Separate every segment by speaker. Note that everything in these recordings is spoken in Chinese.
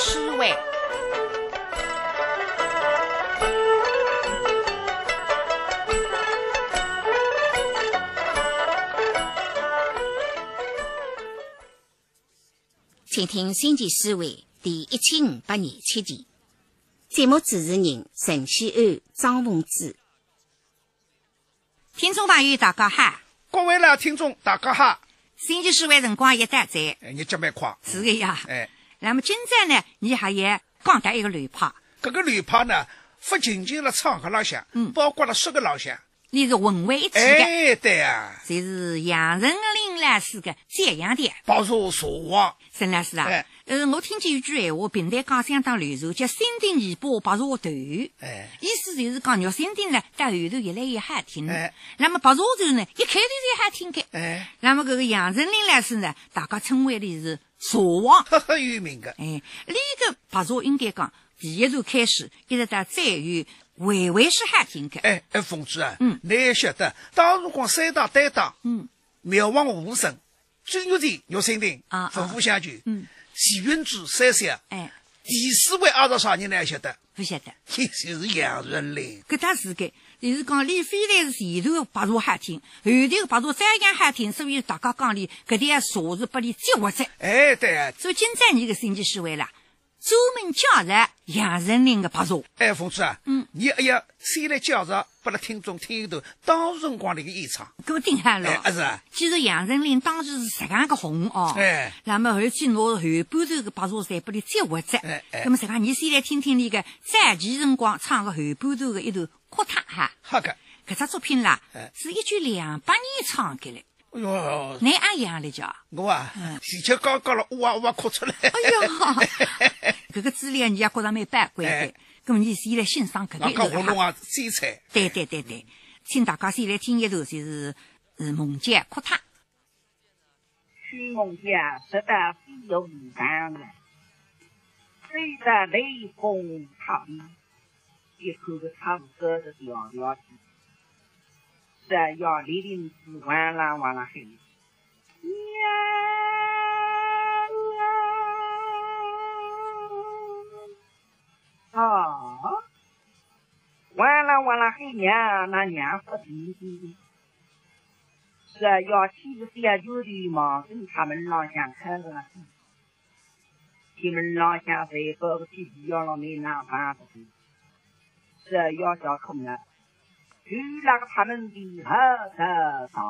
Speaker 1: 诗会。
Speaker 2: 请听《星际思维》第一千五百廿七集。节目主持人陈希安、张凤芝。
Speaker 1: 听众朋友，大家好！
Speaker 3: 各位老听众，大家好！
Speaker 1: 星期四晚辰光一打在，
Speaker 3: 哎，你脚蛮快，
Speaker 1: 是的呀。
Speaker 3: 哎，
Speaker 1: 那么今朝呢，你还要讲得一个乱炮。
Speaker 3: 这个乱炮呢，不仅仅了场合浪向，
Speaker 1: 嗯，
Speaker 3: 包括了说个老向，
Speaker 1: 你是混为一体的。
Speaker 3: 哎，对啊。
Speaker 1: 就是杨丞琳老师的这样的。
Speaker 3: 保住说话，
Speaker 1: 沈老师啊。
Speaker 3: 哎。
Speaker 1: 呃，我听见一句闲话，平台讲相当流传，叫“新丁尾巴白茶头”。
Speaker 3: 哎，
Speaker 1: 意思就是讲，肉新丁呢，到后头越来越好听。
Speaker 3: 哎，
Speaker 1: 那么白茶头呢，一开头就好听的。
Speaker 3: 哎，
Speaker 1: 那么这个杨丞琳老师呢，大家称为的是茶王，
Speaker 3: 很很有名的。
Speaker 1: 哎，那个白茶应该讲，第一段开始一直到再有，回回是好听的。
Speaker 3: 哎哎，凤芝啊，
Speaker 1: 嗯，
Speaker 3: 你也晓得，当时光三大担当，
Speaker 1: 嗯，
Speaker 3: 苗王武生、金玉田、肉新丁
Speaker 1: 啊，
Speaker 3: 夫妇相救，
Speaker 1: 嗯。
Speaker 3: 齐云珠三三，
Speaker 1: 哎，
Speaker 3: 第四位二十啥人呢？晓得？
Speaker 1: 不晓得。
Speaker 3: 就是杨丞琳。
Speaker 1: 搿他是个，就是讲李飞来是前头白茶好听，后头白茶再样好听，所以大家讲哩，搿点茶是拨你激活着。
Speaker 3: 哎，对啊。
Speaker 1: 所以今朝你个星期四会啦，专门介绍杨丞琳的白茶。
Speaker 3: 哎，凤芝啊，
Speaker 1: 嗯，
Speaker 3: 你哎呀，先来介绍，拨了听众听一段当时辰光的一个演唱。
Speaker 1: 搿么顶下了。
Speaker 3: 哎，是啊。
Speaker 1: 其实杨丞琳当时是十样个红哦。
Speaker 3: 哎。
Speaker 1: 那么后期拿后半段的白茶再给你再活着。
Speaker 3: 哎哎。
Speaker 1: 那么你先来听听那个在前辰光唱个后半段的一段哭他哈。
Speaker 3: 好个。
Speaker 1: 搿只作品啦，
Speaker 3: 哎，
Speaker 1: 是一九两八年唱的嘞。
Speaker 3: 哎呦，
Speaker 1: 你阿样了叫？
Speaker 3: 我啊，前脚刚刚了，哇哇哭出来。
Speaker 1: 哎呦，这个资料你也觉着蛮宝贵的。那么你先来欣赏搿个一
Speaker 3: 段哈。龙啊，精彩。
Speaker 1: 对对对对，请大家先来听一段，就是是孟姜哭他。
Speaker 4: 许孟姜识得飞勇敢人，追得雷锋踏壁，一口个唱歌的调调起。是要李林子完了完了嘿，娘啊！完了完了嘿娘，那娘不听。是要七十九的忙跟他们老乡看着，他们老乡在包个皮皮要让你拿饭不是？是要叫空了。去那个他们的后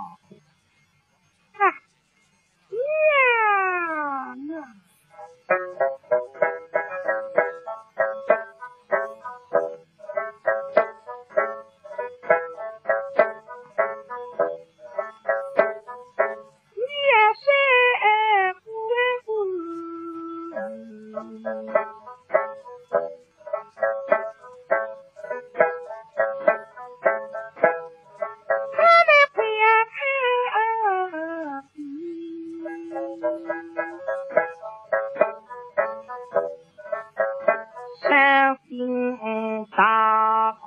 Speaker 4: 头上，啊，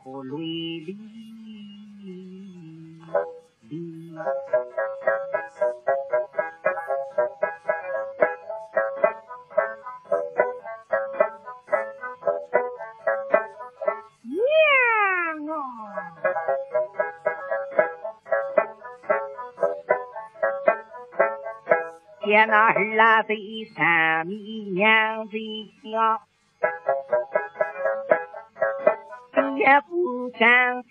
Speaker 4: 娘啊！见那儿啊，在山里娘在不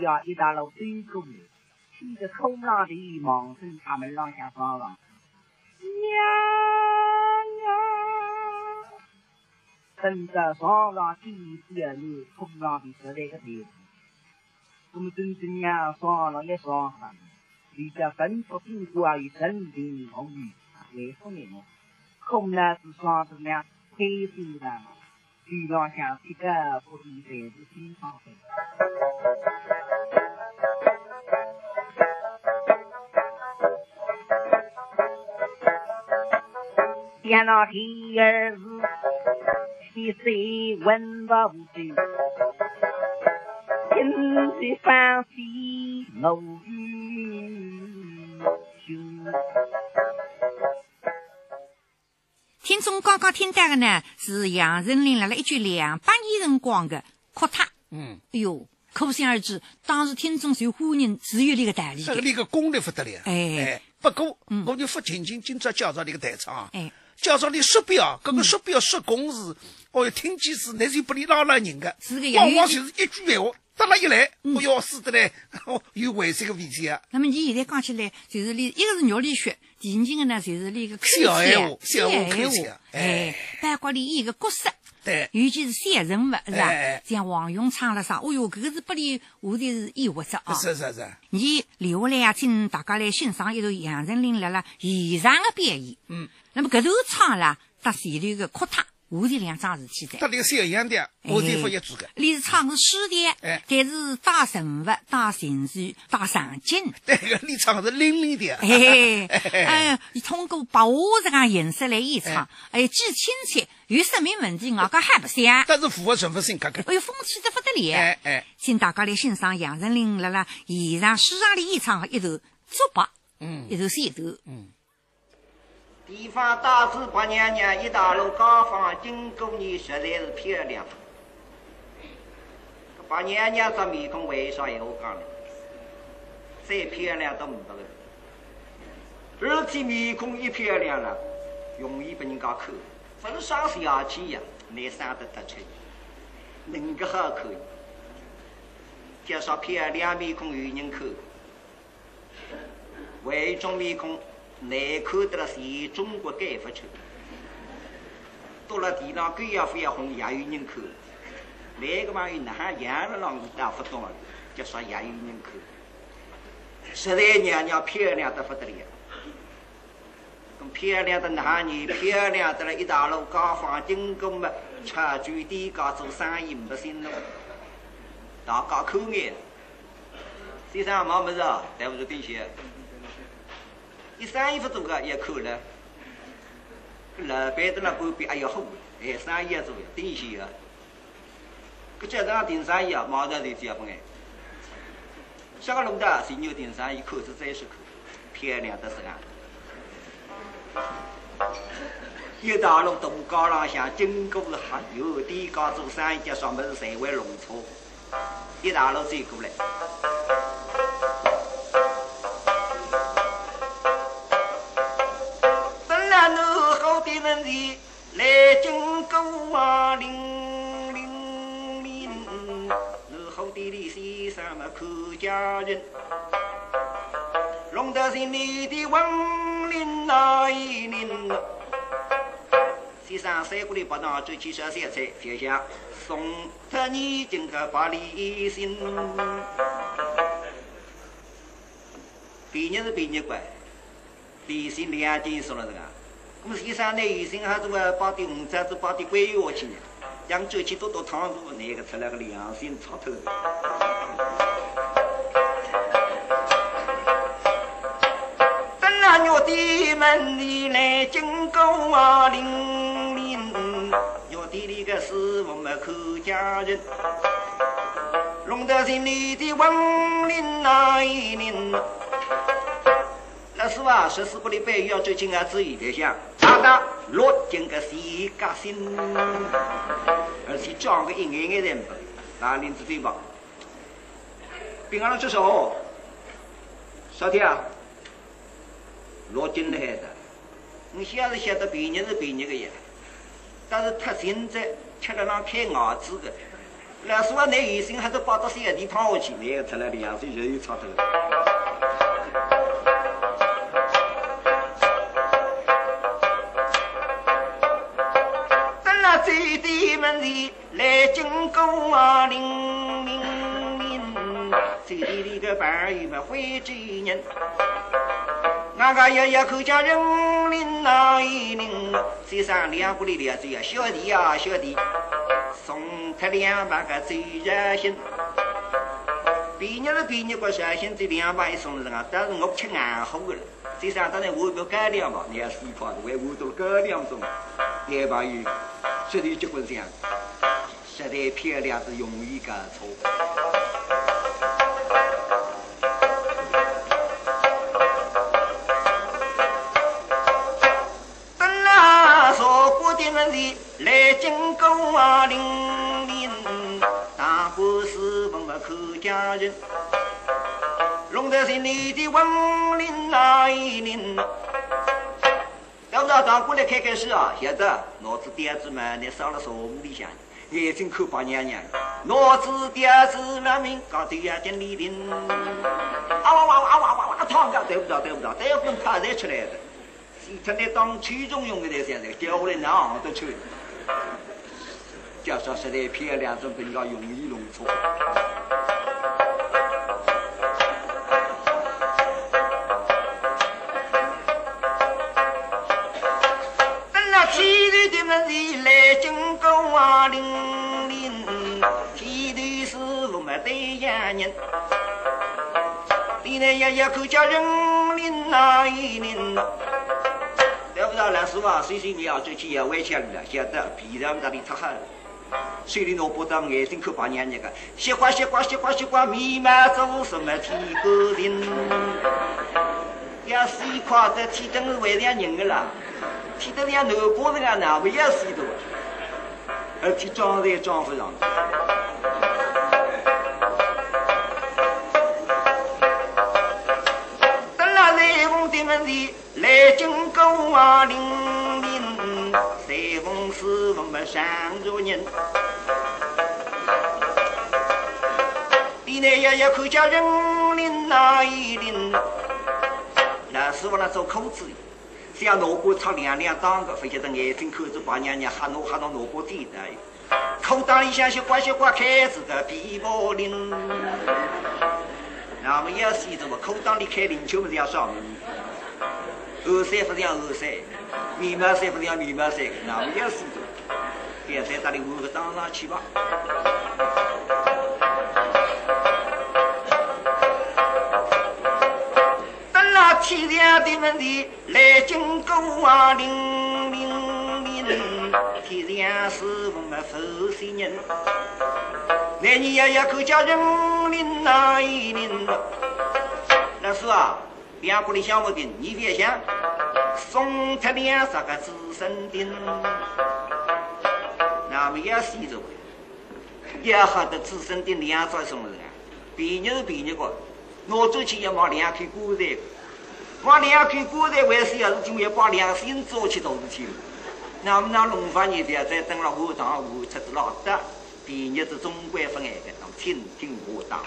Speaker 4: 要一大路追过来，听着空浪的忙声，他们老乡说了，娘娘。等着上上第一天路，冲浪的出来个头，我们真正呀爽了也爽了，离家奔赴祖国与森林风雨，为什么？空了是爽着呢，黑心的，地上像一个不地才是心上飞。
Speaker 1: 听众刚刚听到的呢，是杨丞琳辣辣一九两八年辰光的《哭他》。
Speaker 3: 嗯，
Speaker 1: 哎呦，可想而知，当时听众受欢迎是有那个道理。
Speaker 3: 这个那个功力不得了。
Speaker 1: 哎
Speaker 3: 不过
Speaker 1: 嗯
Speaker 3: 我就不仅仅今朝介绍那个台唱，
Speaker 1: 哎，
Speaker 3: 介绍你手表，搿个手表说公事，哦哟，听见是那是不里拉拉人的，往往就是一句闲话，得了一来，哦哟，死得来，哦，有危险个危险啊。
Speaker 1: 那么你现在讲起来，就是你一个是肉里血，第二个呢就是你个口气啊
Speaker 3: 小闲话，
Speaker 1: 小
Speaker 3: 小话口气
Speaker 1: 闲
Speaker 3: 啊
Speaker 1: 话，
Speaker 3: 哎。
Speaker 1: 哎，包括里一个角色。
Speaker 3: 对，
Speaker 1: 尤其是三人物，是吧？像王勇唱了啥？哦哟，搿个是不离我的是抑或者啊？
Speaker 3: 是是是，
Speaker 1: 你留下来啊，请大家来欣赏一段杨丞琳辣辣现场的表演。
Speaker 3: 嗯，
Speaker 1: 那么搿段唱啦，搭前头个哭他，下头两桩事体在。
Speaker 3: 他那个小样的，我再发一组个，
Speaker 1: 你是唱的是诗的，
Speaker 3: 哎
Speaker 1: 但是带人物、带情绪、带场景。
Speaker 3: 对个，你唱的是零零的，
Speaker 1: 哎，哎呀，你通过把我这个颜色来演唱，哎，既亲切又说明问题，外加还不像。
Speaker 3: 但是符合身份性格的。
Speaker 1: 哎呦，风趣的不得了！
Speaker 3: 哎哎，
Speaker 1: 请大家来欣赏杨丞琳辣辣现场书场里演唱的一首《竹白》，
Speaker 3: 嗯
Speaker 1: 一首线头。
Speaker 5: 地方大字八娘娘，一大路高房，经过你实在是漂亮。这八娘娘这面孔为啥要我讲呢？再漂亮都唔得个，而且面孔一漂亮了，容易被人家看。不是上下气呀，你生得得出，能个好看。加上漂亮面孔有人看，为种面孔。难看得了全中国盖不出，到了地上狗要飞要红，也有人看。那个嘛有哪哈养了啷打不动了，就说也有人看。实在娘娘漂亮的不得了，咁漂亮的哪年漂亮的了一大路高房经过嘛，吃酒店家做生意没心路，大家口眼。先生忙么子啊？带不住冰鞋。一生意不做个也看了，搿老板的那半边还要好，哎，生意也做，顶线个。搿街上订生意啊，马上就结婚哎。下个弄的谁牛订生意，口子再是口，漂亮的是啊。一大路大街浪向，经过还有店家做生意，叫什么是谁会弄错？一大路走过来。的人是来经过啊，零零零，然后的李先生嘛看家人，弄得心里的王林那一林。先生三过来把那走起小咸菜，就想送他你今个把礼信。毕业是毕业乖，礼信两件送了这个。我们先生那医生还是个包点红枣子，包点桂花去呢，让走起多多汤路，那个出来个良心插头。等那鸟的门里来经过啊，零零，鸟地里个师傅们看家人，弄得心里的王林那一林。那是吧？十四不里半要最近啊，注意点想，大大落进个西家心，而且讲个一眼眼人不，那林子对吧？平安了这手，小天啊？落进来的，你晓得晓得便宜是便宜个呀，但是他现在吃了那开牙子的，老师话那医生还是跑到小地方下去，那个出来两岁人有差头。走的门里来经过啊，零零零，最地里个伴友们会几人？俺个爷爷口叫人领那一领，嘴上两不里咧嘴呀，小弟呀小弟，送他两百个最热心。毕业了毕业过山心，这两百一送人啊，但是我吃暗喝的了。嘴上当然我不改良嘛，你要四块，我我都改良中。两百元，实在结婚这样，实在漂亮是容易搞错。等那说过的问题来经过啊，零零大过是我们客家人，龙德心里的文林那一林。要不要当过来开开始啊？晓得，脑子点子嘛，你上了沙漠里向，眼睛看八娘娘，脑子点子嘛，命搞对呀，点李林。啊哇哇哇哇哇哇，烫的，对不着，对不着，这要跟他才出来的。他那当曲中用的那现在掉下来哪行都去。叫说实在漂亮，种比较容易弄错。零零，天头是我们对洋人。你那爷爷口叫人领那一领，得不到老师傅岁岁年啊，最起要围墙了，晓得皮上那里出汗。水里萝卜到眼睛看把娘娘个，西瓜西瓜西瓜西瓜，弥漫着什么天高顶？要是一块的天灯是为了人的啦，天灯像南瓜那样哪不要水多，而且装也装不上。等那裁缝的问题来经过啊，零零，裁缝是我们上着人。你那爷爷口叫人领那一领，那师傅那做口子，像萝卜炒两两当个，非晓得眼睛看着把娘娘吓侬吓侬萝卜地的，口袋里向小瓜小瓜开子个皮包领。那么要死的嘛，口袋里开零球不是要上面，后山不是要后山，密码山不是要密码山，那么要死的，现在打里我个当上去吧。天亮的问题来经过啊，零零零，天亮是我们佛仙人。那你爷爷可叫人领那一领，老师啊，两个里向我的，你别想，送他两十个子孙丁，那么要死着，要好的子孙丁两张送人啊，便宜是便宜个，拿走去要买两口锅菜，把两口锅菜为是要是就要把两心做起都是去了，那么那龙发你的再等了后堂后出子老的。便宜是中国分爱的，听听我当。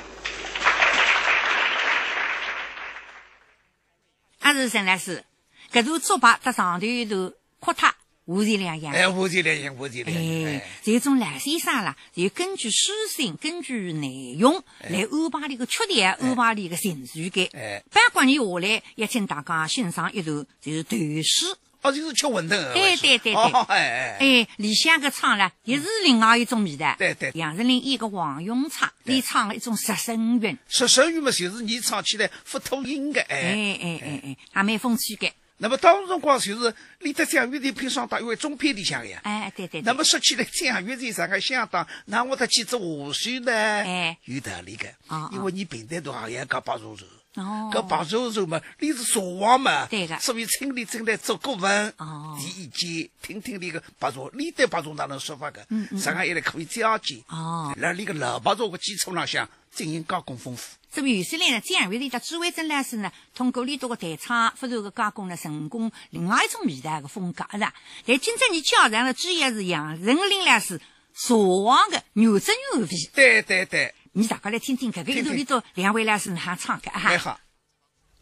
Speaker 1: 阿是陈老师，搿座竹牌在上头有头垮塌，五钱两样。
Speaker 3: 哎，五钱两样，五钱两样。
Speaker 1: 哎，这种蓝先生啦，就根据书性、根据内容来安排里个缺点，安排里个情绪感。
Speaker 3: 哎，
Speaker 1: 八卦年下来，也请大家欣赏一段就是段诗。
Speaker 3: 哦，就是吃馄饨。
Speaker 1: 对对对对。
Speaker 3: 哦，哎哎。
Speaker 1: 哎，里向个唱啦，也是另外一种味道。
Speaker 3: 对对。
Speaker 1: 杨丞琳演个王永昌，你唱了一种十声韵。
Speaker 3: 十声韵嘛，就是你唱起来不吐音的，
Speaker 1: 哎哎哎哎，还蛮风趣的。
Speaker 3: 那么当时辰光就是你在蒋乐队配上当一位中配里向呀。
Speaker 1: 哎，对对。
Speaker 3: 那么说起来，蒋乐队上个相当，那我得几只和弦呢？
Speaker 1: 哎，
Speaker 3: 有道理个。
Speaker 1: 哦。
Speaker 3: 因为你平台都行业搞白茶茶。
Speaker 1: 哦，
Speaker 3: 搿白茶茶嘛，你是茶王嘛，
Speaker 1: 对个，
Speaker 3: 所以村里正在做顾问，
Speaker 1: 哦，
Speaker 3: 提意见，听听你个白茶，你对白茶哪能说法个？
Speaker 1: 嗯嗯，
Speaker 3: 上海也来可以交接，
Speaker 1: 哦，
Speaker 3: 辣你个老白茶个基础浪向进行加工丰富。
Speaker 1: 这么有些来呢，江源里的朱伟珍老师呢，通过里头个弹唱不断个加工呢，成功另外一种味道个风格，是吧？但今朝你教上的主要是杨丞琳老师茶王的牛泽牛味。
Speaker 3: 对对对。
Speaker 1: 你大家来听听，搿个一头里头两位老师哪唱的哈。
Speaker 3: 好。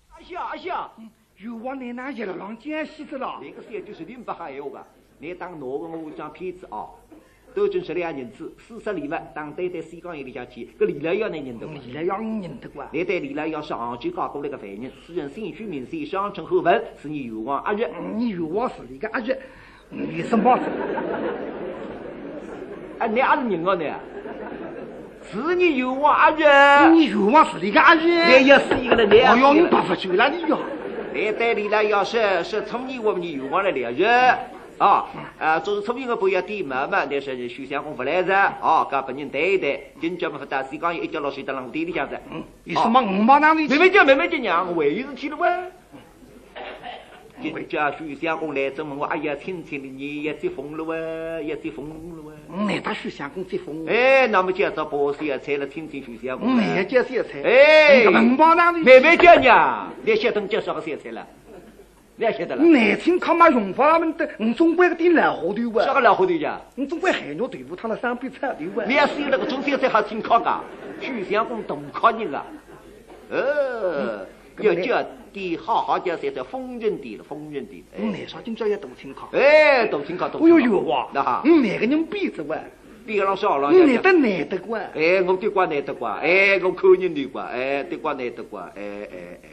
Speaker 6: 阿笑阿笑，有往奶奶去了，浪江西子了。
Speaker 5: 那个时候就是零八哈闲话吧？你当哪个我讲骗子啊？都准十两银子，四十里物，当对对西江一里向去，搿李来要能认得伐？
Speaker 6: 你来要认得过？
Speaker 5: 你对李来幺是杭州搞过来个犯人，私人新居民税上称后文，是你冤枉阿月。
Speaker 6: 你冤枉是你个阿月，你什么？
Speaker 5: 哎，你阿是人哦你，是你冤枉阿月。
Speaker 6: 你冤枉是你个阿月。
Speaker 5: 你也是一个人，你也
Speaker 6: 哎呦，你
Speaker 5: 是。
Speaker 6: 白不救了你哟！
Speaker 5: 你对李来幺是是从你，我们你冤枉了两月。啊，啊，做是聪明的不要点妈妈，但是徐相公不来着，哦，跟别人对一对，今朝么不打西江一脚落水到浪地里向子。
Speaker 6: 你什么五毛那里
Speaker 5: 妹妹叫妹妹叫娘，我还有事体了哇。今朝徐相公来这问我，哎呀，亲亲的你也接风了哇，也接风了哇。
Speaker 6: 你打徐相公接风，
Speaker 5: 哎，那么叫做包些菜了，亲亲徐相公。
Speaker 6: 嗯也接些菜。
Speaker 5: 哎，
Speaker 6: 五毛那里？
Speaker 5: 妹妹叫娘，你晓得叫啥个菜菜了？你也晓得了？
Speaker 6: 难听靠嘛用法他们的，你总归个点老糊涂哇！
Speaker 5: 啥个老糊涂呀？
Speaker 6: 你总归海肉豆腐汤了三杯菜的哇！
Speaker 5: 你要是有那个中菜菜好听靠噶，徐相公大靠人啊。呃，要叫点好好叫菜叫丰润点了，丰润点。
Speaker 6: 你难说今朝也大清考。
Speaker 5: 哎，大听靠大。
Speaker 6: 我有冤枉
Speaker 5: 那哈，
Speaker 6: 你哪个人逼着哇？
Speaker 5: 比个老少了。
Speaker 6: 你难得难得过。
Speaker 5: 哎，我对瓜难得瓜，哎，我口人对瓜，哎，对瓜难得瓜，哎哎哎。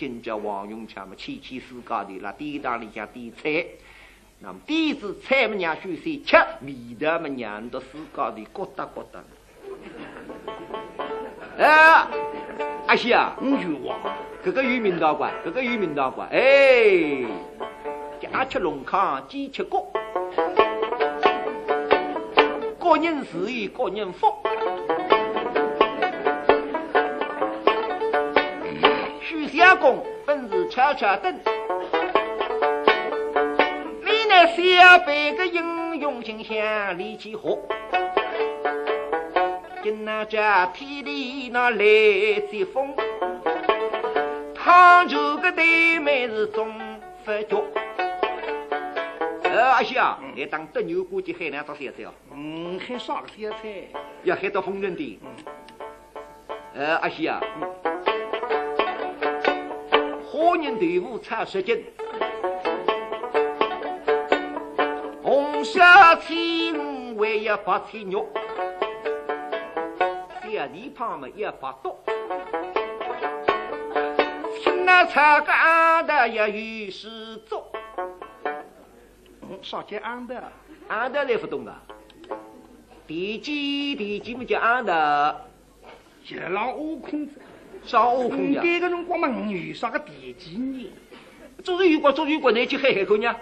Speaker 5: 今朝王永强嘛，七七四高的那店堂里向点菜，那么点子菜么让许谁吃，味道么让到四高的咕哒咕哒。哎，阿西啊，
Speaker 6: 你冤枉！
Speaker 5: 这个有名堂瓜，这个有名堂瓜，哎，家吃龙康，鸡吃锅，各人事业各人福。许相公本是悄悄等，你那小辈个英勇形象力气活。今那这天里那来接风，汤酒个对面是中发觉。呃，阿西啊，你当得牛估计海南做小菜哦，
Speaker 6: 嗯，还啥个小菜？
Speaker 5: 要海到丰润的。呃，阿西啊，花人豆腐炒十斤，红烧青鱼还要八千肉，小地胖嘛一百多，青那炒个安的也有十足，
Speaker 6: 嗯，少见安的。
Speaker 5: 安的来不懂的，地鸡地鸡么叫安的，
Speaker 6: 一浪悟空子。
Speaker 5: 少悟空呀。
Speaker 6: 你这个辰光嘛，你遇上个地鸡呢？
Speaker 5: 做事有关，做事有关，你去海海口呢？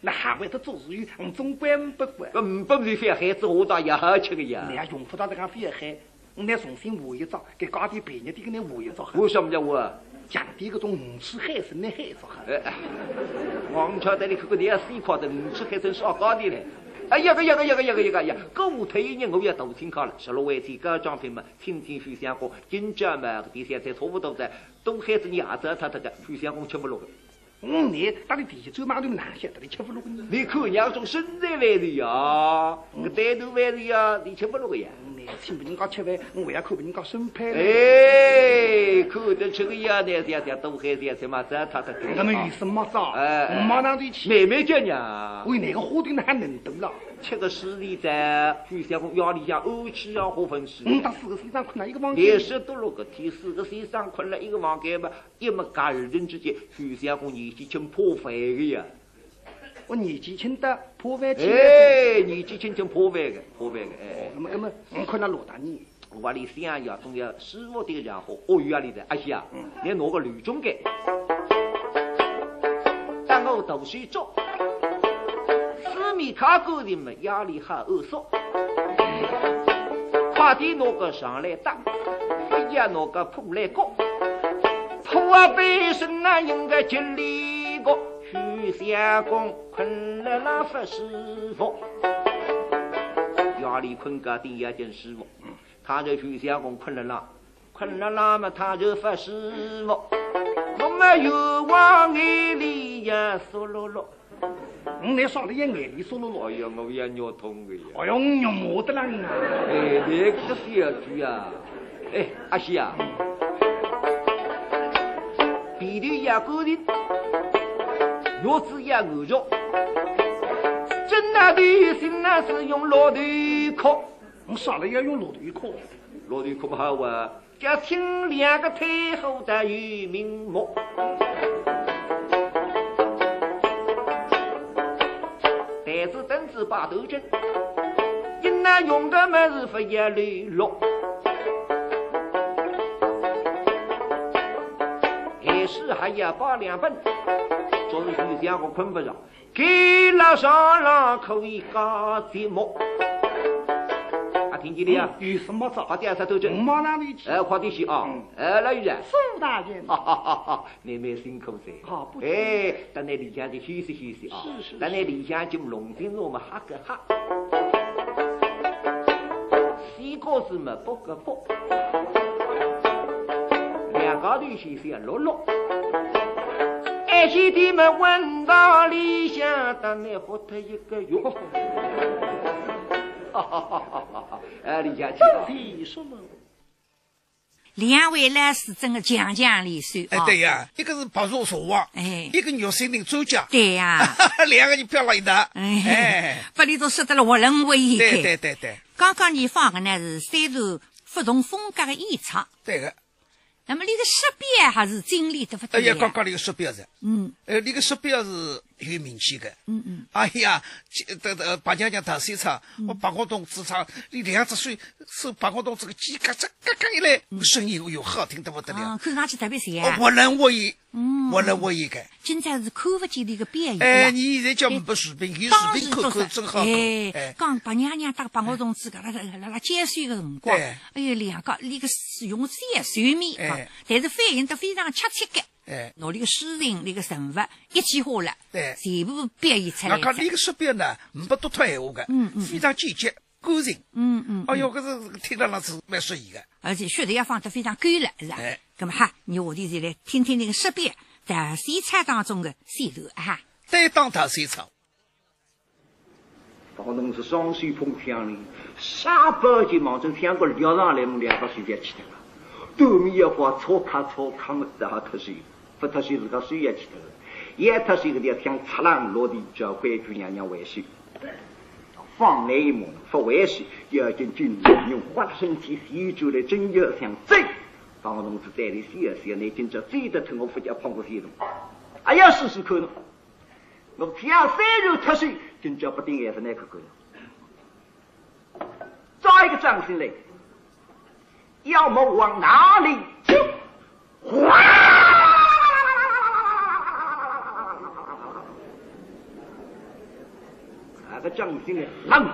Speaker 6: 那还会得做事有，你总管不管？
Speaker 5: 搿五百岁翻海子，我倒也好吃个呀
Speaker 6: 你。还用不到这个飞海，你得重新画一张，给高点便宜点给你画一张。
Speaker 5: 为什么叫我？
Speaker 6: 降低搿种五尺海参的海子哈。
Speaker 5: 哎，王桥带你看看，你要四块的五尺海参少高点嘞。哎一个一个一个一个一个呀！搿我退一年我要大清考了，十六万天各奖品嘛，听听徐相公，今朝嘛第三菜差不多在，东海子你也走他这个，徐相公吃不落个。
Speaker 6: 嗯，你打你地走马头哪晓得你吃不落个？
Speaker 5: 你看人家种身材外头呀，个带头来的呀，你吃不落个呀。
Speaker 6: 你请别人家吃饭，我还要看别人家身配呢。
Speaker 5: 哎，看得吃个呀，那这样这样东海这样才嘛，这他他
Speaker 6: 那么有什么招？
Speaker 5: 哎
Speaker 6: 马上就去。
Speaker 5: 妹妹叫娘。
Speaker 6: 为哪个花灯呢还能懂了？
Speaker 5: 吃个十里在徐相公腰里向怄气要花粉丝。
Speaker 6: 你当四个身上困了一个房间
Speaker 5: 连。十多六个天，四个先生困了一个房间嘛，一么家二人之间，徐相公年纪轻破饭的呀。
Speaker 6: 我年纪轻的破饭去。
Speaker 5: 哎，年纪轻轻破饭的，破饭的，哎。
Speaker 6: 那么那么，我看到罗大人，
Speaker 5: 屋里想要总要师傅的然后，哦院里的，阿西啊，你拿个吕中给，当我读书做，四面卡沟的嘛，压力还恶少，快点拿个上来打，飞呀拿个铺来搞，铺啊背身啊应该吉利个，徐相公困了那不舒服。家里困个第一件师傅，他这徐相公困了啦，困了啦嘛，他就发师傅，我们有往眼里呀嗦啰啰，
Speaker 6: 我那上了一眼你说了
Speaker 5: 老，呀，我也尿痛的呀。
Speaker 6: 哎呦，你尿毛的啷啊？
Speaker 5: 哎，那个小猪啊，哎，阿西啊，鼻头也高的，牙齿也牛着，真那的心那是用老头哭，
Speaker 3: 我上了要用老头哭，
Speaker 5: 老头哭不好啊，叫请两个太后的有名目。但是等子把头针，因那用的么是不也流落。还是还要把两本，做是有两个困不着，给老上郎可以搞节目。啊，听见了呀？
Speaker 3: 有什么招？
Speaker 5: 快点上头针。
Speaker 3: 往哪里去？
Speaker 5: 哎，快点去啊！哎，老于啊，
Speaker 3: 宋大人，
Speaker 5: 哈哈哈哈！你们辛苦噻。
Speaker 3: 好不
Speaker 5: 哎，等你里向就休息休息啊。
Speaker 3: 是是
Speaker 5: 等你理想就龙井我们哈个哈。西瓜子嘛剥个剥，两高头先生落落。爱心的们闻到理想，等你喝他一个月。哈哈哈哈哈哈！哎，理想去啊。
Speaker 3: 你说嘛？
Speaker 1: 两位来是真的强强联手
Speaker 3: 哎，
Speaker 1: 啊
Speaker 3: 对呀，一个是白蛇蛇王，
Speaker 1: 哎。
Speaker 3: 一个玉森林周家，
Speaker 1: 对呀，
Speaker 3: 两个人飘了一搭，
Speaker 1: 哎。
Speaker 3: 哎，，
Speaker 1: 把你都说得了活人为一
Speaker 3: 对。对对对。
Speaker 1: 刚刚你放的呢是三首不同风格的演唱，
Speaker 3: 对个，
Speaker 1: 那么你的识别还是经历得不
Speaker 3: 哎呀？刚刚那个手表是，
Speaker 1: 嗯。
Speaker 3: 呃，那个手表是有名气的，
Speaker 1: 嗯嗯，
Speaker 3: 哎呀，这这这白娘娘大赛场，我白光洞职场，你两只手手白光洞这个鸡嘎吱嘎嘎一来，声音哟好听得不得
Speaker 1: 啊，
Speaker 3: 了，
Speaker 1: 看上去特别像
Speaker 3: 哦，
Speaker 1: 啊。
Speaker 3: 活人活现，
Speaker 1: 嗯。
Speaker 3: 活人活现个。
Speaker 1: 今朝是看不见的一个表演
Speaker 3: 哎，你现在叫没视频，有
Speaker 1: 当
Speaker 3: 视频看看真好。看。
Speaker 1: 哎
Speaker 3: 哎，，
Speaker 1: 刚白娘娘打白我同志搿拉辣辣辣接水的辰光，
Speaker 3: 对
Speaker 1: 哎呦，两个那个用三随面但是反应得非常恰切的。
Speaker 3: 哎，
Speaker 1: 拿那个诗人那个人物一气化了，
Speaker 3: 对
Speaker 1: 全部表现出来
Speaker 3: 那。讲那个说表呢，没多脱闲话的，
Speaker 1: 嗯嗯
Speaker 3: 非常简洁干净。
Speaker 1: 嗯嗯，
Speaker 3: 哎哟，搿是听得上是蛮适宜的。
Speaker 1: 而且血也放得非常干了，是吧？
Speaker 3: 哎
Speaker 1: 咁么哈，你下头就来听听那个识别在西餐当中的线头啊哈。
Speaker 3: 担当大赛场，
Speaker 5: 房东是双手捧枪的，下班就忙着想个撩上来，我两个随便去的了。对面要花草卡草卡么子还脱手，不脱些自个岁下去头，也脱些个地方擦浪落地，叫规矩娘娘危险。放内一梦，不回就，要进军营，用花生身体洗出来，真要想走。方同志在你洗啊洗啊，那今朝醉得疼我不叫碰过些东，还要试试看呢。我要三日脱水，今朝不定也是那个个。找一个掌心来，要么往哪里走？正经的冷，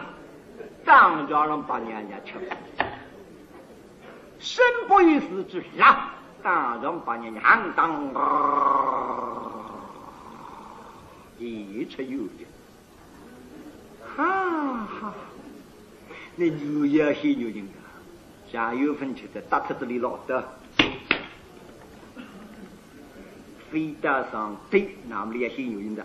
Speaker 5: 当家人把娘娘吃。身不由己之下，当然把娘娘当，一出的，哈哈，那牛也是牛人的，下有分吃的，大特子里老的，飞得上对，那么也是牛人的。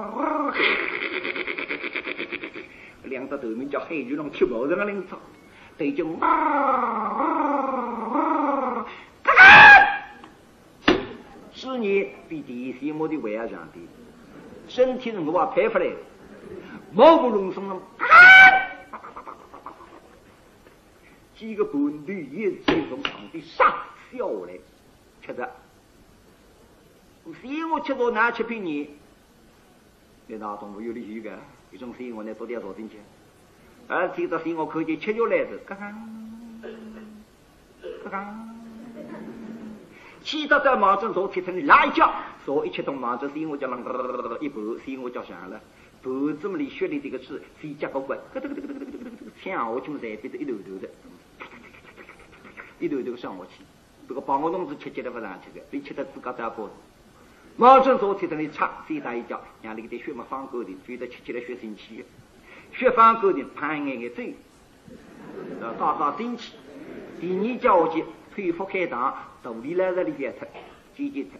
Speaker 5: 两只头名叫黑鱼龙吃毛上个领草，对就，是你比第一天我的胃啊强的，身体是我啊拍出来的，毛不隆松的，几个伴侣也是从场地上下来，吃的。水我吃到哪吃便宜？那动物有里有个，一种水我呢多点少进去，而这个水我看见吃下来的，嘎嘎。嘎嘎，气到在马上坐铁成拉一脚，坐一吃到马上水我叫啷一盘水我叫响了，盘子么里血里这个吃水加个滚，咯咯咯咯咯咯咯咯咯，抢下去才变得一头头的，一头头上下去，这个帮我同志吃起来不上去的，被吃的自家再包。毛正昨天在那里插，谁打一脚，让那个血没放够的，觉得吃起来血生气，血放够的，攀眼眼走，呃，打打进去。第二脚下去，腿腹开膛，肚里来在里边脱，尖尖脱。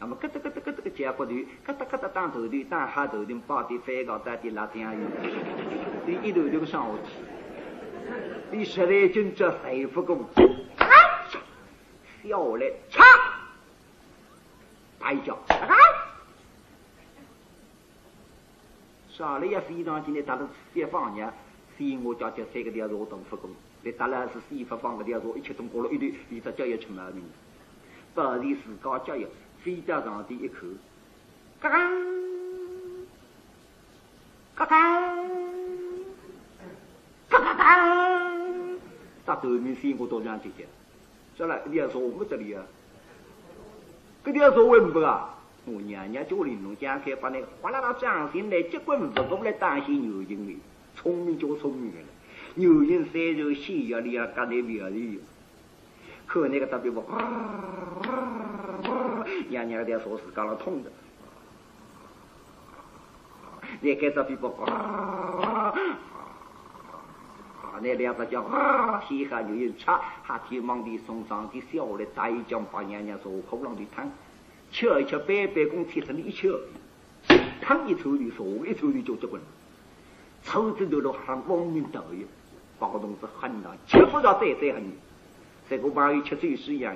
Speaker 5: 那么咯噔咯噔咯噔个脚骨头，咯噔咯噔打头头，打下头顶，把的翻高在的拉酱油，你一头就上下去，你实在真这谁不公？下来，插，打一脚，上来也非常今天打了？三方呢，所以我叫叫三个条子我都不公，你打了？是西方方个条子，一切都过了？一堆，你这叫也出毛病，到底是高教育。飞家上的一口，嘎嘎，嘎嘎，嘎嘎嘎，打头面飞我到这样去讲，说了，你要说我们这里啊，这你要说问不啊？我娘娘家里弄讲开，把那哗啦啦掌心来，结果不过来担心牛筋的，聪明叫聪明的了，牛筋三肉细呀，里啊，干那苗里，可那个特别不。娘娘的说是讲了痛的，你看这皮那两只脚，嘻哈又有吃，还天忙的送上的小来再将把娘娘说口浪的汤，吃一吃白白公贴上的一吃，汤一抽的说一抽的就结棍，抽着头了像亡命道一样，包同志很难，吃不着再再很，这个玩意吃醉是一样。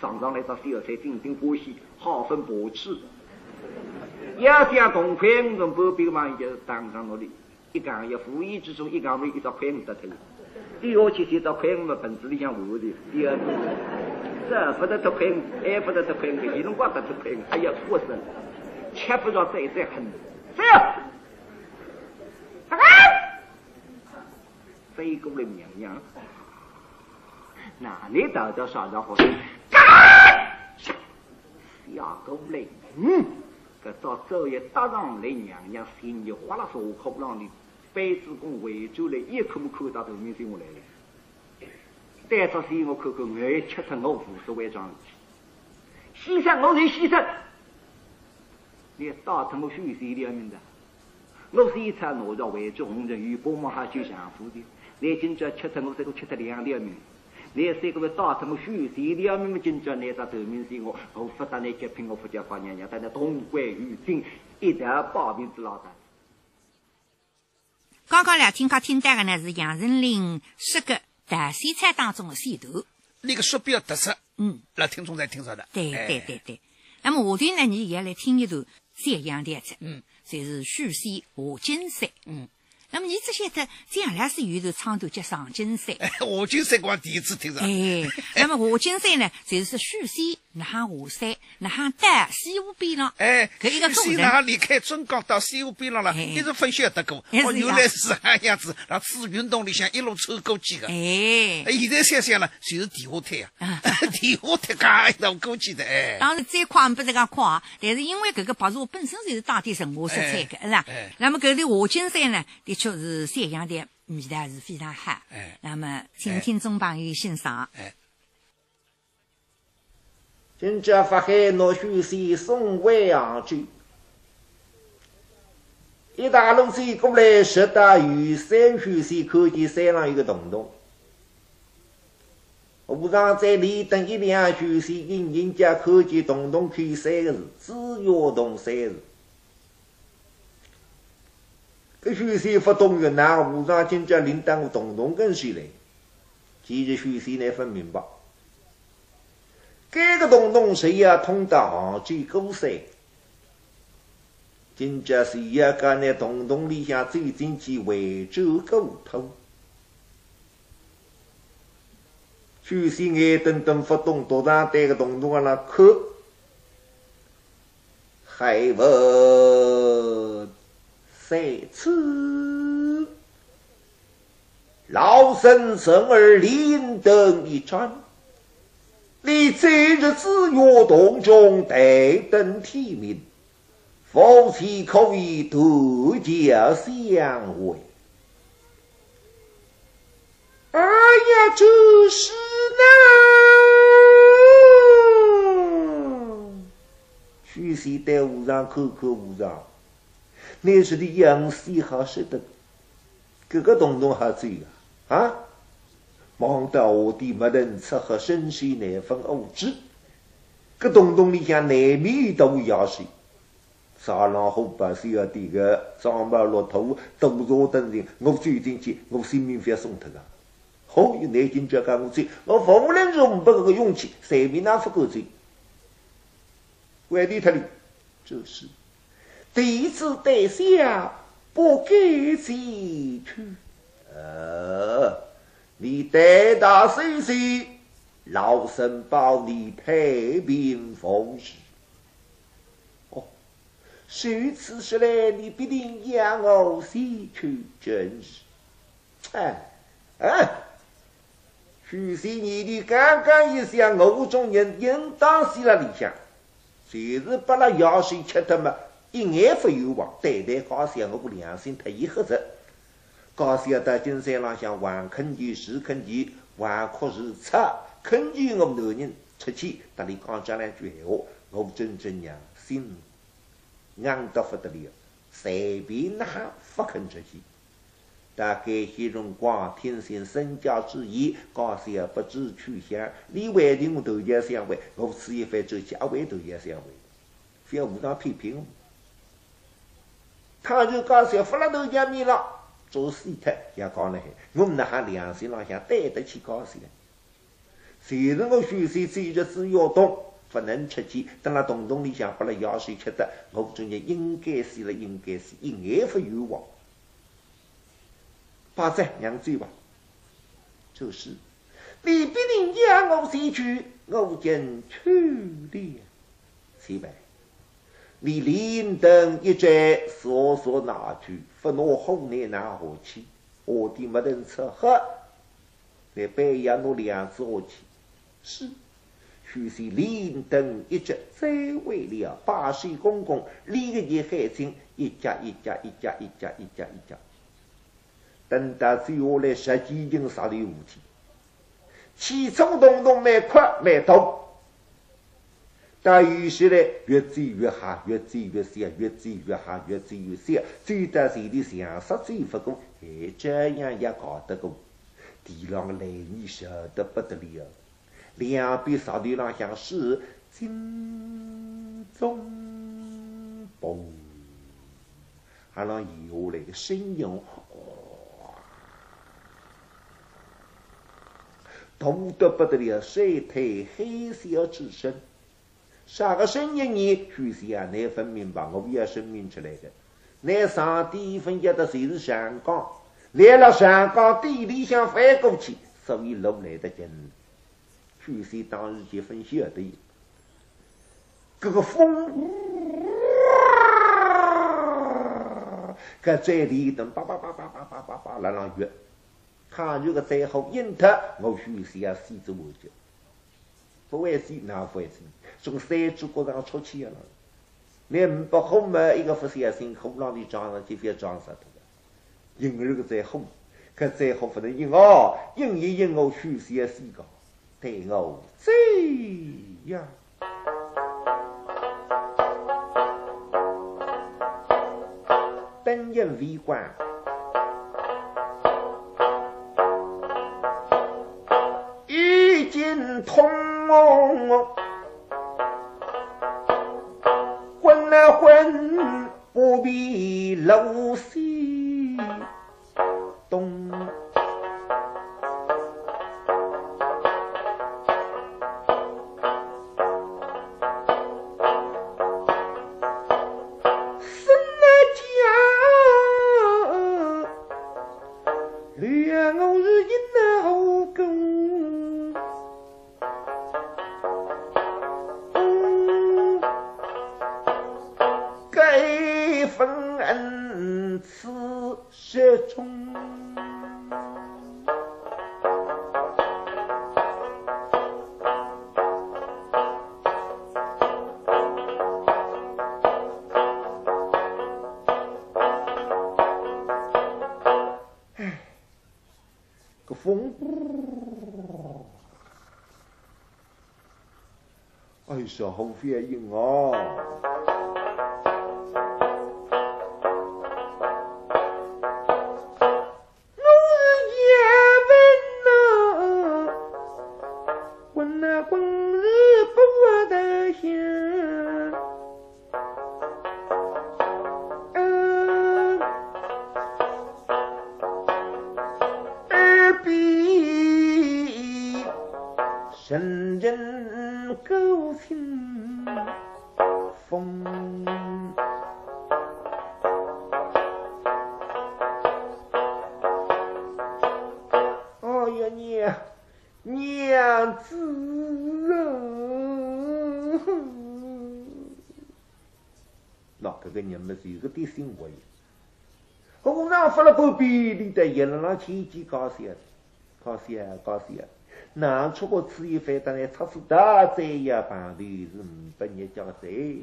Speaker 5: 上上来到小菜，顶顶欢喜，好分薄吃。要想同款，我们不必嘛，就是当上那里。一讲要无意之中，一讲为一道块五得头。第二期就到块五嘛，本子里向活的。第二，这不得得块五，还不得得块五，一种光得得块五，还要过生，吃不着再再狠。谁呀？啊！飞过来娘娘，那你到叫啥家伙？下个来，嗯，搿到昼夜搭上来，娘娘心里哗啦说口不让你杯子公围住来，一口没口到头面上我来了。带着心我看看，我也吃脱我无所谓桩事体。牺牲我才牺牲，你打脱我血水两面的，我是一场哪吒围住红人与波马哈就相互的，你今朝吃脱我这个吃脱两条命。你三个月打什么书？谁两面么紧张？那在头面是我，我不但那接聘我夫家花娘娘，但那东关于今一条保命之老大。
Speaker 1: 刚刚来听他听到的呢是杨丞琳说个大西菜当中的线头，
Speaker 3: 那个说比较特色，
Speaker 1: 嗯，
Speaker 3: 那听众在听着的。
Speaker 1: 对对对对。那么下头呢，你也来听一段山阳的子，
Speaker 3: 嗯，
Speaker 1: 就是许仙下金山，
Speaker 3: 嗯。
Speaker 1: 那么你这些在这样来是有的唱头叫上金山，
Speaker 3: 下金山我第一次听着。
Speaker 1: 哎，那么下金山呢，就是许仙那下山，那下到西湖边上。
Speaker 3: 哎，
Speaker 1: 搿一个
Speaker 3: 主人。那离开中江到西湖边上了，一直分析得过。哦，原来是这样子，那自运动里向一路抽过去的。
Speaker 1: 哎，
Speaker 3: 现在想想了，就是地下铁呀，地下滩嘎一道过去的。哎，
Speaker 1: 当然再快不这个快，但是因为搿个白茶本身就是带点神话色彩的，是吧？那么搿里华金山呢，的确是山上的味道是非常好。
Speaker 3: 哎，
Speaker 1: 那么请听众朋友欣赏。
Speaker 3: 哎。
Speaker 7: 今朝发海拿许仙送回扬州，一大路水过来，拾到玉山许仙，看见山上有个洞洞。和尚在里等一两许仙，因人家看见洞洞开三个字，紫月洞三个字。这许仙不懂越南，和尚今朝领到洞洞跟前来，其实许仙乃分明白。这个洞洞谁呀？通到杭州古山。今朝谁呀？讲那洞洞里向走进去，惠州古土。许仙眼瞪瞪不动，独上对个洞洞啊那看，还问三次，老僧神儿灵灯一盏。你在日子月洞中待等天明，夫妻可以多加相会。哎呀，这是呢！许仙对和尚口口无常，那时的杨氏好识得，这个东东还追啊啊！忙得下地没人吃喝，深水难分无知。这东东里向难免都要水。沙狼虎把需要的个张毛骆驼都坐等人，我追进去，我性命要送他个。好有内劲，就讲我追，我无论如何不这个勇气，谁比那不够追？外地他的就是弟子在下不敢前去。呃，你胆大心细，老身保你太平奉事。如此说来，你必定养我西去，真是。哎，哎，许仙年的刚刚一想，我中人应当死了里向，就是把那药水吃的嘛，一眼不有望。代代高想，我良心特意黑着。高想到金山浪向玩坑渠，是坑渠，玩哭是擦坑渠。我们男人出去，那里讲讲两句闲话，我真正娘心。硬得不得了，随便那不肯出去。大概些辰光，听信身家之言，高山不知去向。你为的我头家相会，我此一番走去，阿为头家相会，非要无当批评我。他就高山发了头家面了，做事特也讲了很。我们那哈良心浪向对得起高山。虽然我学习这日子要动。不能吃鸡，等那洞洞里向把那药水吃的，我中间应该死了，应该是，一眼不冤枉。八仔娘嘴吧，就是，你必定将我死去，我将去的。七百，你连登一盏，索索拿去，不拿红来拿何去？我的没人吃喝，来半夜拿两只下去，是。许是连登一脚，再为了八岁公公，立个一海清，一家一家一家一家一家一家，等到最后来十几斤杀的五体，气冲动动蛮快蛮痛，但有些呢越追越吓，越追越小，越追越吓，越追越小，追到谁的想杀追不过，还这样也搞得过，地上的雷你晓得不得了。两边沙地浪向是金钟嘣，还让游来的声音，痛得不得了，水退黑色之身，啥个声音呢？许是啊，你分明白，我也声明出来的。那上地分一的谁是上岗？来了上岗地里向翻过去，所以路来得近。据说当日结婚晓得，这个风，搿在里头叭叭叭叭叭叭叭叭来浪月，他如果再好阴特，我许是要死之我就，不会死哪会死？从山猪高上出去了，你不好嘛？一个不小心，后浪的撞上去，非要撞死他的。因为个再好，可再好不能因哦，因一因我许是要死个。对我这样，本应为官，已经通 Oh. 哎呀，好反么是有个点行为。和尚发了宝贝，你得一了那千几高兴，高兴高兴。那出国吃一番，当然出次大灾呀，旁头是五百日交税。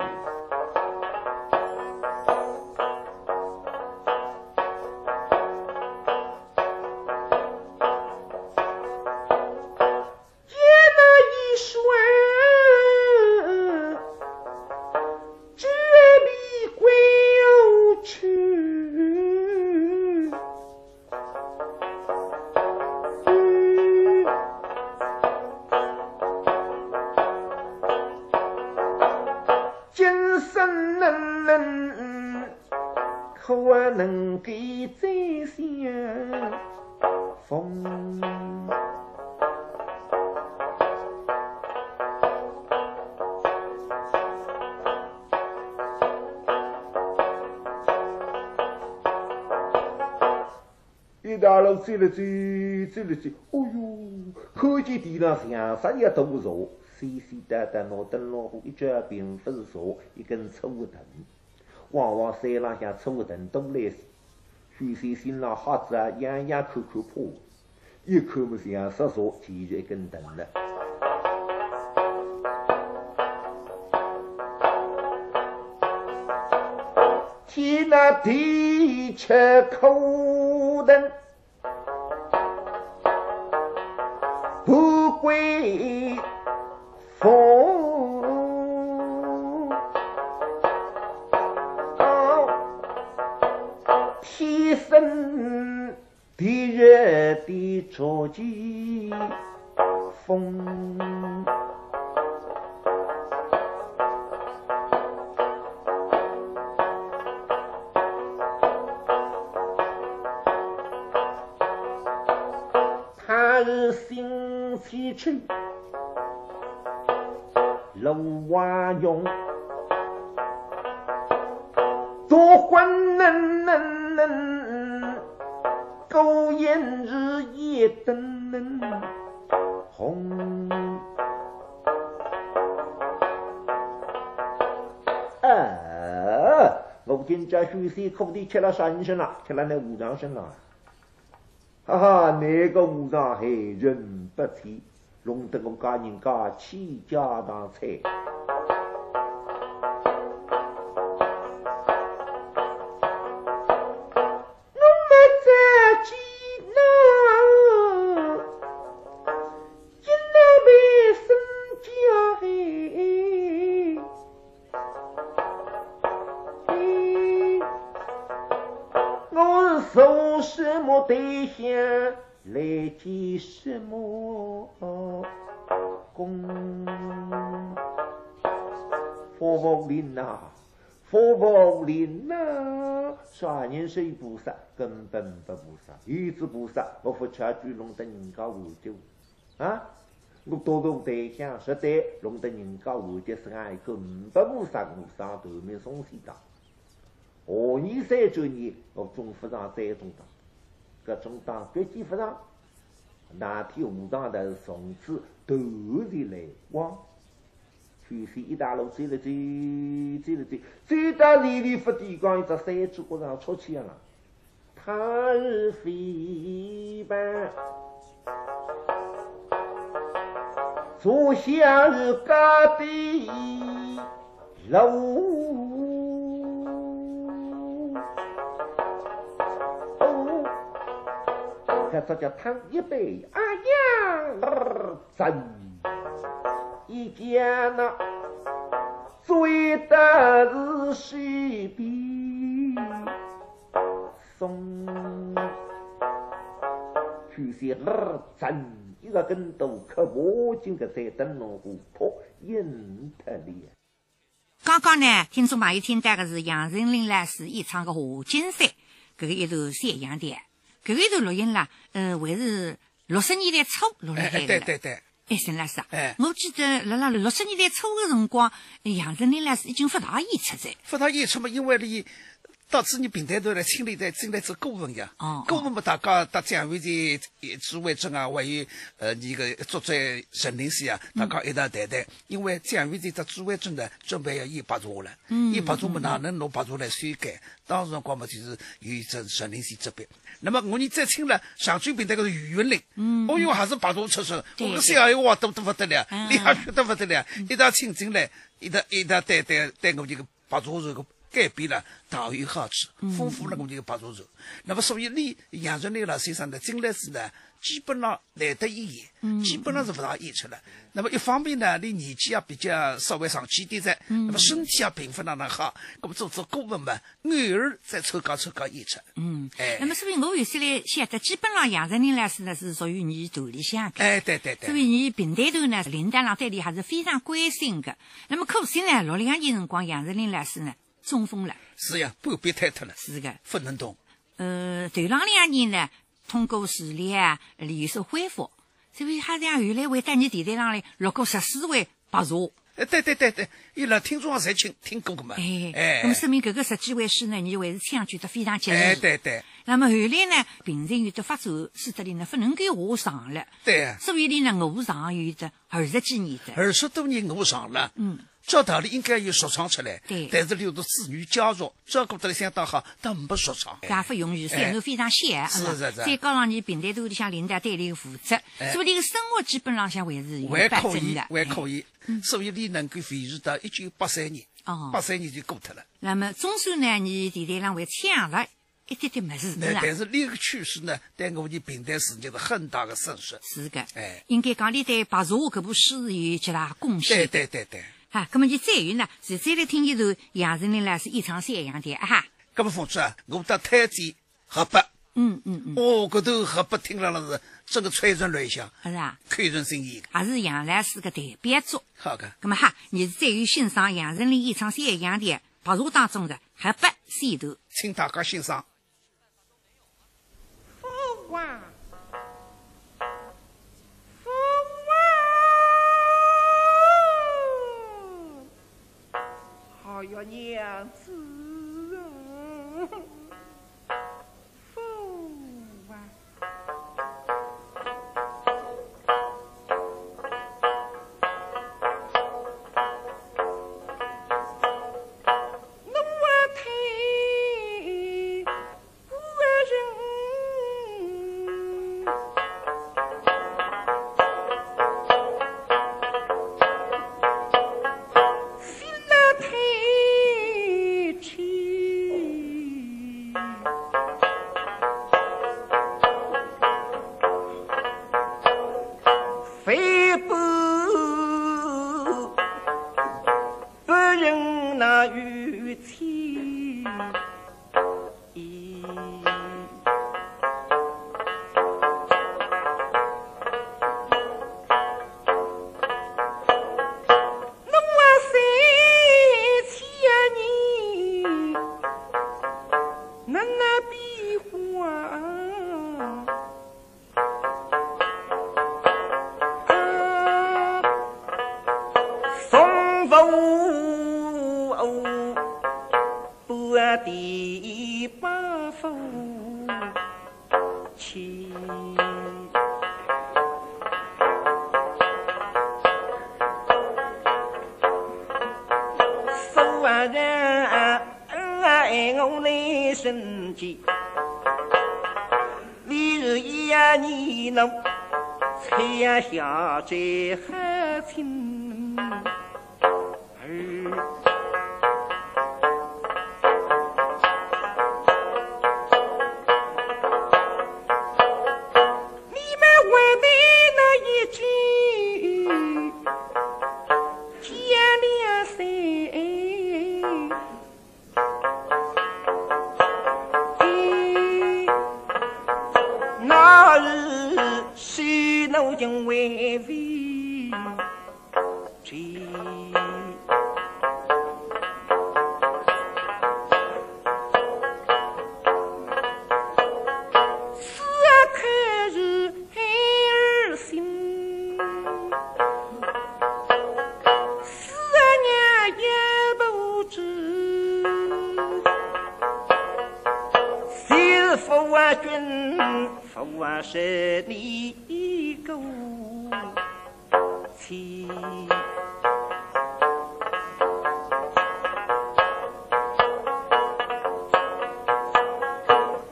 Speaker 7: 走了走，走了走，哦哟，看见地上像啥一大树，细细哒哒拿灯笼虎，一脚并不是树，一根粗藤。往往山浪向粗藤多来时，许仙心浪瞎子啊，样样看看破，一看么像石树，其实一根藤了。天那地吃苦等，归风。天生地热的着急风。西去，楼瓦用，多欢能能能，狗眼日夜灯能红。啊！我今朝许仙苦的吃了三身了，吃了那五丈身了。哈哈，那个和尚还人不体，弄得我家人家倾家荡产。我没在济南，济南为生家嘿。我是什么对象来结什么公？佛佛林呐，佛佛林呐，啥人是菩萨？根本不菩萨，一只菩萨，我不吃猪弄得人家喝酒啊！我多个对象实在弄得人家喝酒是爱根本菩萨，我上头面送西当。何年三九年，我总佛上再中当，搿中当别记佛上，那天和尚头从此突然来往，全是一大路走了走，走了走，走到离离不地讲一只山猪角上出去了，他日飞奔。坐下日家的楼。这叫汤一杯，哎呀，真一见那醉的是西边松，二一个在灯笼破特。
Speaker 1: 刚刚呢，听众朋友听到的是杨丞琳老师演唱的《华金山》，这个一段沈阳的。搿个一段录音啦，呃，还是六十年代初录了海的了。
Speaker 3: 对对对，
Speaker 1: 哎，沈老师啊，
Speaker 3: 哎
Speaker 1: 我记得辣辣六十年代初的辰光，杨振宁老师已经不大演出在。
Speaker 3: 不大演出嘛，因为你到子你平台头来清理在进来做顾问呀。
Speaker 1: 哦
Speaker 3: 顾问嘛，大家到蒋委员朱伟正啊，还有呃你个作者陈林先啊，大家一道谈谈。因为蒋委员这朱伟正呢，准备要演白茶了。嗯。演白茶嘛，哪能拿白茶来修改？当时辰光嘛，就是有一只陈林先这边。那么我们再清了上军平台个是余云林，嗯，哦哟，还是白茶出身，
Speaker 1: 对
Speaker 3: 我个小闲话多得不得了，
Speaker 1: 嗯
Speaker 3: 厉害得不得了，一道请进来，一道一道对对对我这个白茶茶个。改变了大有好处，丰富了我们这个白茶茶。那么，所以你杨丞琳老先生呢，真的是呢，基本上来得一演，基本上是不大演出了。那么一方面呢，你年纪也比较稍微上去一点噻，那么身体也平复哪能好，那么做做顾问嘛，偶尔再抽高抽高演出。
Speaker 1: 嗯，
Speaker 3: 哎
Speaker 1: 那么所以我有些来晓得，基本上杨丞琳老师呢是属于你头里向的。
Speaker 3: 哎，对对对，
Speaker 1: 所以你平台头呢，领导浪对你还是非常关心的。那么可惜呢，六两年辰光，杨丞琳老师呢中风了，
Speaker 3: 是呀，半边瘫脱了，
Speaker 1: 是的。
Speaker 3: 不能动。
Speaker 1: 呃，头浪两年呢，通过视力啊有所恢复，所以他讲后来会到你电台上来录过十四回白茶。
Speaker 3: 哎，对对对对，伊拉听众也侪听听过个嘛。
Speaker 1: 哎，
Speaker 3: 哎，
Speaker 1: 那么说明搿个十几位诗呢，你还是唱句得非常及时。
Speaker 3: 哎，对对
Speaker 1: 那么后来呢，病情有的发作，使得里呢不能够下床了，
Speaker 3: 对呀。
Speaker 1: 所以你呢卧床有的二十几年的。
Speaker 3: 二十多年卧床了，
Speaker 1: 嗯，
Speaker 3: 照道理应该有说唱出来，
Speaker 1: 对。
Speaker 3: 但是留着子女家属照顾得相当好，但没说唱。
Speaker 1: 家不容易，山路非常险，
Speaker 3: 是是是。
Speaker 1: 再加上你平台头里向领导对你的负责，所以你个生活基本上向还是有
Speaker 3: 还可以。还可以，所以你能够维持到一九八三年，
Speaker 1: 哦。
Speaker 3: 八三年就过脱了。
Speaker 1: 那么总算呢，你电台上还抢了一点点么子，
Speaker 3: 那
Speaker 1: 是？
Speaker 3: 但是那个趋势呢，对我们平台事业是很大的损失。
Speaker 1: 是的，
Speaker 3: 哎。
Speaker 1: 应该讲你对白茶搿部诗有极大贡献。
Speaker 3: 对对对对，
Speaker 1: 啊，那么就再有呢，是再来听一段杨丞琳呢是一唱《山羊的》啊哈。
Speaker 3: 那么凤子啊，我到太子河北，
Speaker 1: 嗯嗯嗯，
Speaker 3: 哦，搿头河北听了了是这个催人乱响，
Speaker 1: 是啊，
Speaker 3: 看人生意。
Speaker 1: 还是杨老师个代表作。
Speaker 3: 好的，
Speaker 1: 那么哈，你是再有欣赏杨丞琳一唱《山羊的》白茶当中的河北山头。
Speaker 3: 请大家欣赏。
Speaker 5: 父我要，娘子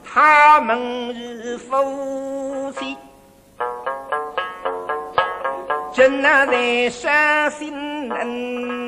Speaker 5: 他们是夫妻，真那在伤心能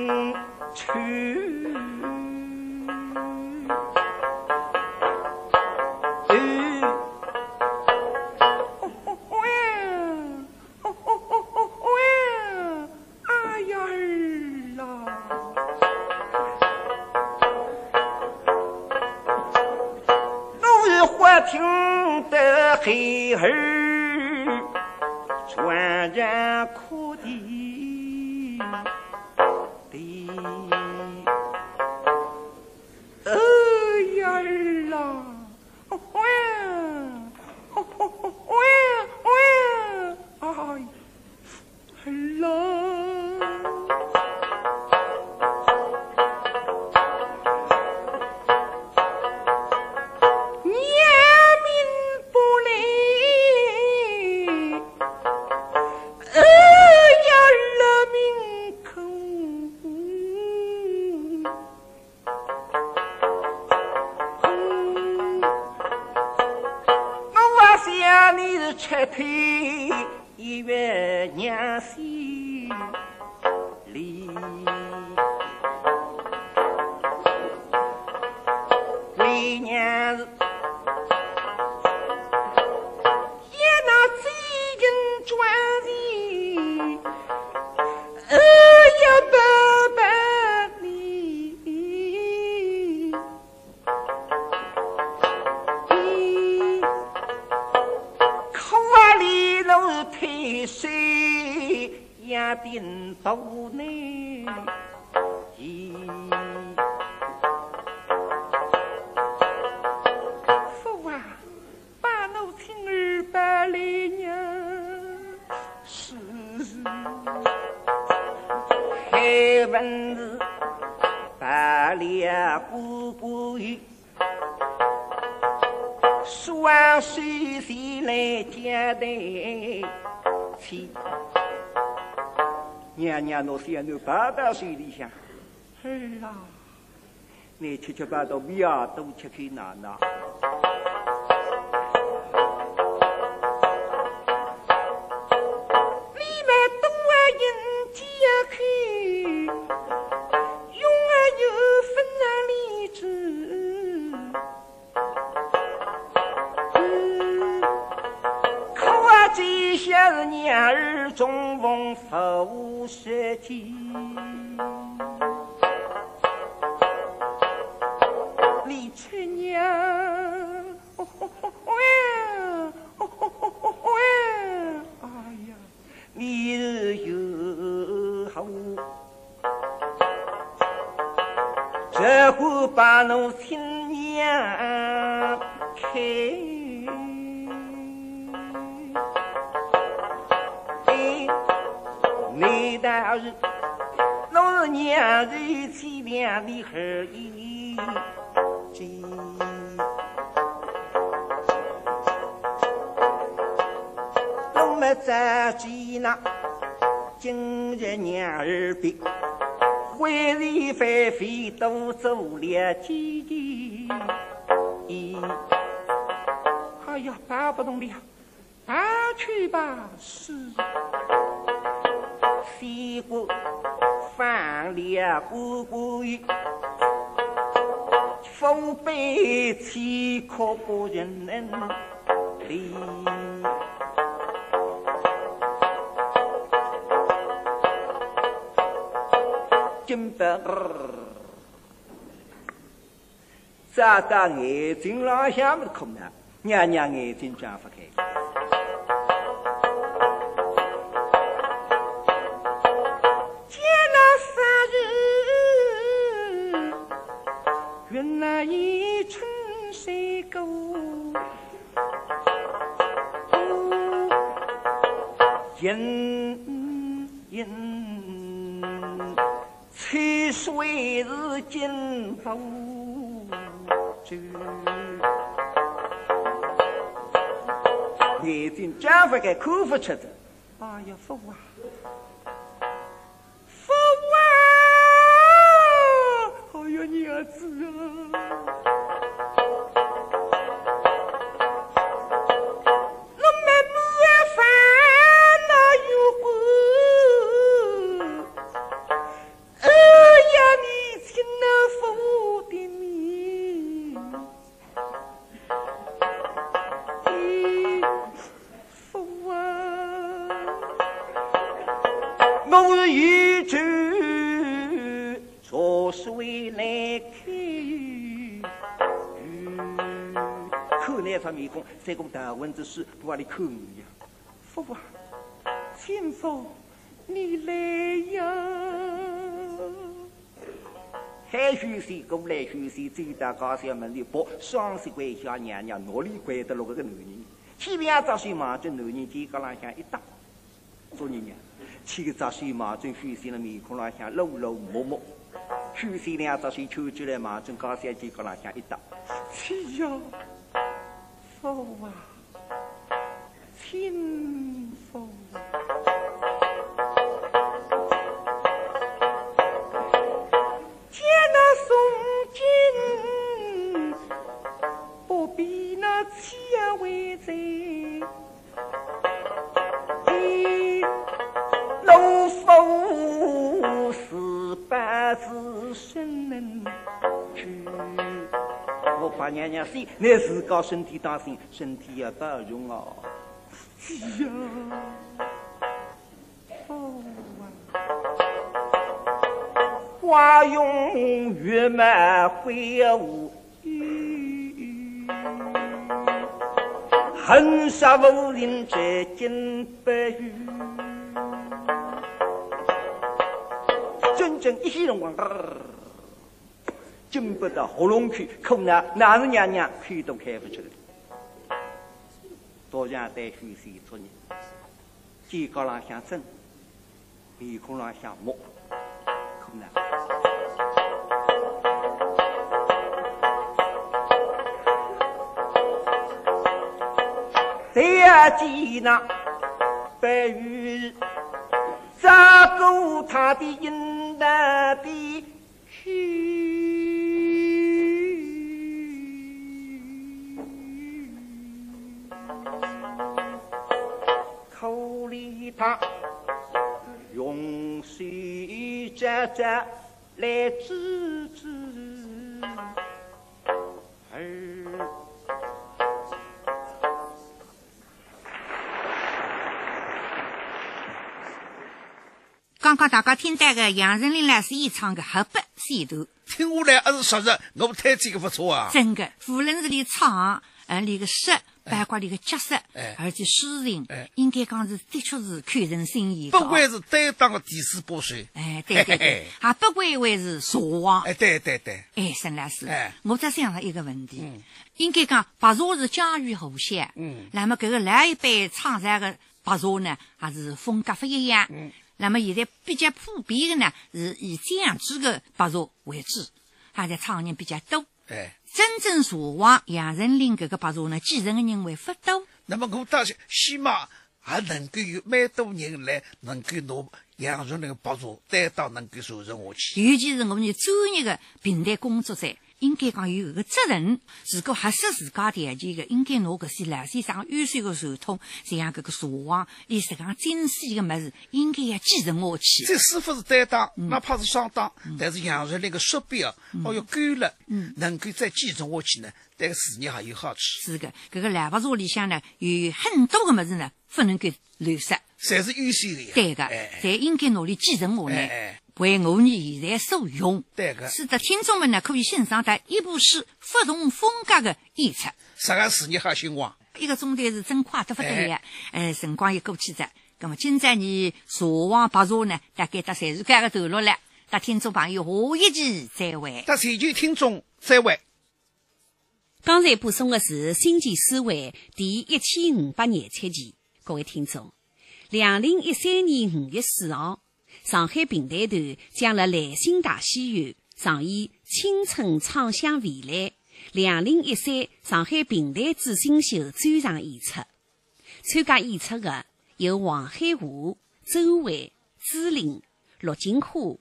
Speaker 5: 娘娘，侬想侬爸爸手里向，儿啊，你七七八八米啊都吃开哪哪？把侬亲娘开。哎，你倒是，侬是娘子凄凉的孩意真。侬们咋记那今日娘儿病，回里翻飞都做了几件。哎呀，办不动了，办去吧，是。西瓜放了姑姑鱼，风悲凄可不人能理。金不，眨眨眼睛，老想不着空的，娘娘眼睛转不开。见那山人，穿那一春水垢。水是金福州。眼睛讲不给口不吃的，哎呀，福啊！福啊！哎呀，娘子啊！不往里口呀！福啊！亲夫，你来呀！海巡水过来巡水，走到高山门里跑，双手关小娘娘，哪里关得落个个男人？前两只水马这男人肩高浪向一搭，做人娘，前个只水马正巡水的面孔浪向露露默默，巡水两只水抽出来马正高山肩高浪向一搭，亲呀，福啊，亲福。见那宋金，不必那千为贼。老夫是八字生能去，我怕娘娘死，你自个身体当心，身体要保重哦。呀，花容月满会无语，恨杀无人摘金白玉。真正一些辰光，进不到喉咙去，可那哪是娘娘开都开不出来。多像带虚水做人，肩高浪向针，面孔浪向木，可能。再见那白玉，扎过他的银蛋的来治治儿。
Speaker 1: 刚刚大家听到的杨丞琳老师演唱的《河北线头》，
Speaker 3: 听下来还是说实，我们推荐个不错啊。
Speaker 1: 真的，无论是你唱，呃，你个诗，包括里个角色，
Speaker 3: 哎。
Speaker 1: 而且诗情
Speaker 3: 哎，
Speaker 1: 应该讲是的确是看人心弦的。
Speaker 3: 不管是担当的第四把手。
Speaker 1: 哎，对对对，还不归为是茶王。
Speaker 3: 哎，对对对，
Speaker 1: 哎，沈老师，
Speaker 3: 哎。
Speaker 1: 我在想了一个问题，应该讲白茶是家喻户晓，
Speaker 3: 嗯。
Speaker 1: 那么这个老一辈唱出来的白茶呢，还是风格不一样，
Speaker 3: 嗯，
Speaker 1: 那么现在比较普遍的呢，是以酱制的白茶为主，而且唱人比较多。
Speaker 3: 哎，
Speaker 1: 真正茶王杨丞琳搿个白茶呢，继承的人会不多。
Speaker 3: 那么我倒是希望还能够有蛮多人来能够拿杨树那个白茶担当能够传承下去。
Speaker 1: 尤其是我们专业的平台工作者，应该讲有搿个责任。如果合适自家条件的，应该拿搿些老先生优秀的传统，像搿个茶王，伊实际上精细的物事，应该要继承下去。
Speaker 3: 这师傅是担当，
Speaker 1: 嗯
Speaker 3: 哪怕是上当，但是养出那个设备啊，哦哟干了，
Speaker 1: 嗯
Speaker 3: 能够再继承下去呢，对个事业还有好处。
Speaker 1: 是的，搿个老白茶里向呢，有很多个物事呢，不能够流失。
Speaker 3: 侪是优秀的呀。
Speaker 1: 对个，
Speaker 3: 哎，
Speaker 1: 侪应该努力继承下
Speaker 3: 哎
Speaker 1: 来
Speaker 3: 哎，
Speaker 1: 为我们现在所用。
Speaker 3: 对个，
Speaker 1: 使得听众们呢可以欣赏到一部诗不同风格的演出。
Speaker 3: 啥个事业好兴旺。
Speaker 1: 一个钟头是真快得不得了，呃，辰光也过去着。那么今朝你茶王白茶呢，大概到侪是搿个段落了。那听众朋友，下一期再会。
Speaker 3: 那全球听众再会。
Speaker 2: 刚才播送的是《星际思维》第一千五百廿七期，各位听众，两零一三年五月四号，上海评弹团将辣兰心大戏院上演《青春畅想未来》两零一三上海评弹之星秀专场演出。参加演出的有黄海华、周蕙、朱琳、陆金花、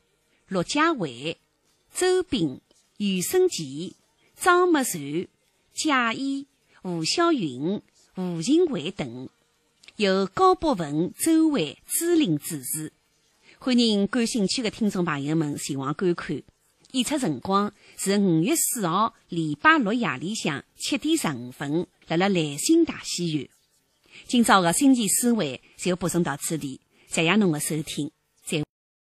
Speaker 2: 陆佳慧、周斌、余生奇、张默然、贾谊、吴晓云、吴静慧等，由高博文、周蕙、朱琳主持。欢迎感兴趣的听众朋友们前往观看。演出辰光是五月四号礼拜六夜里向七点十五分，辣辣兰心大戏院。今朝的星期思维就播送到此地，谢谢侬的收听。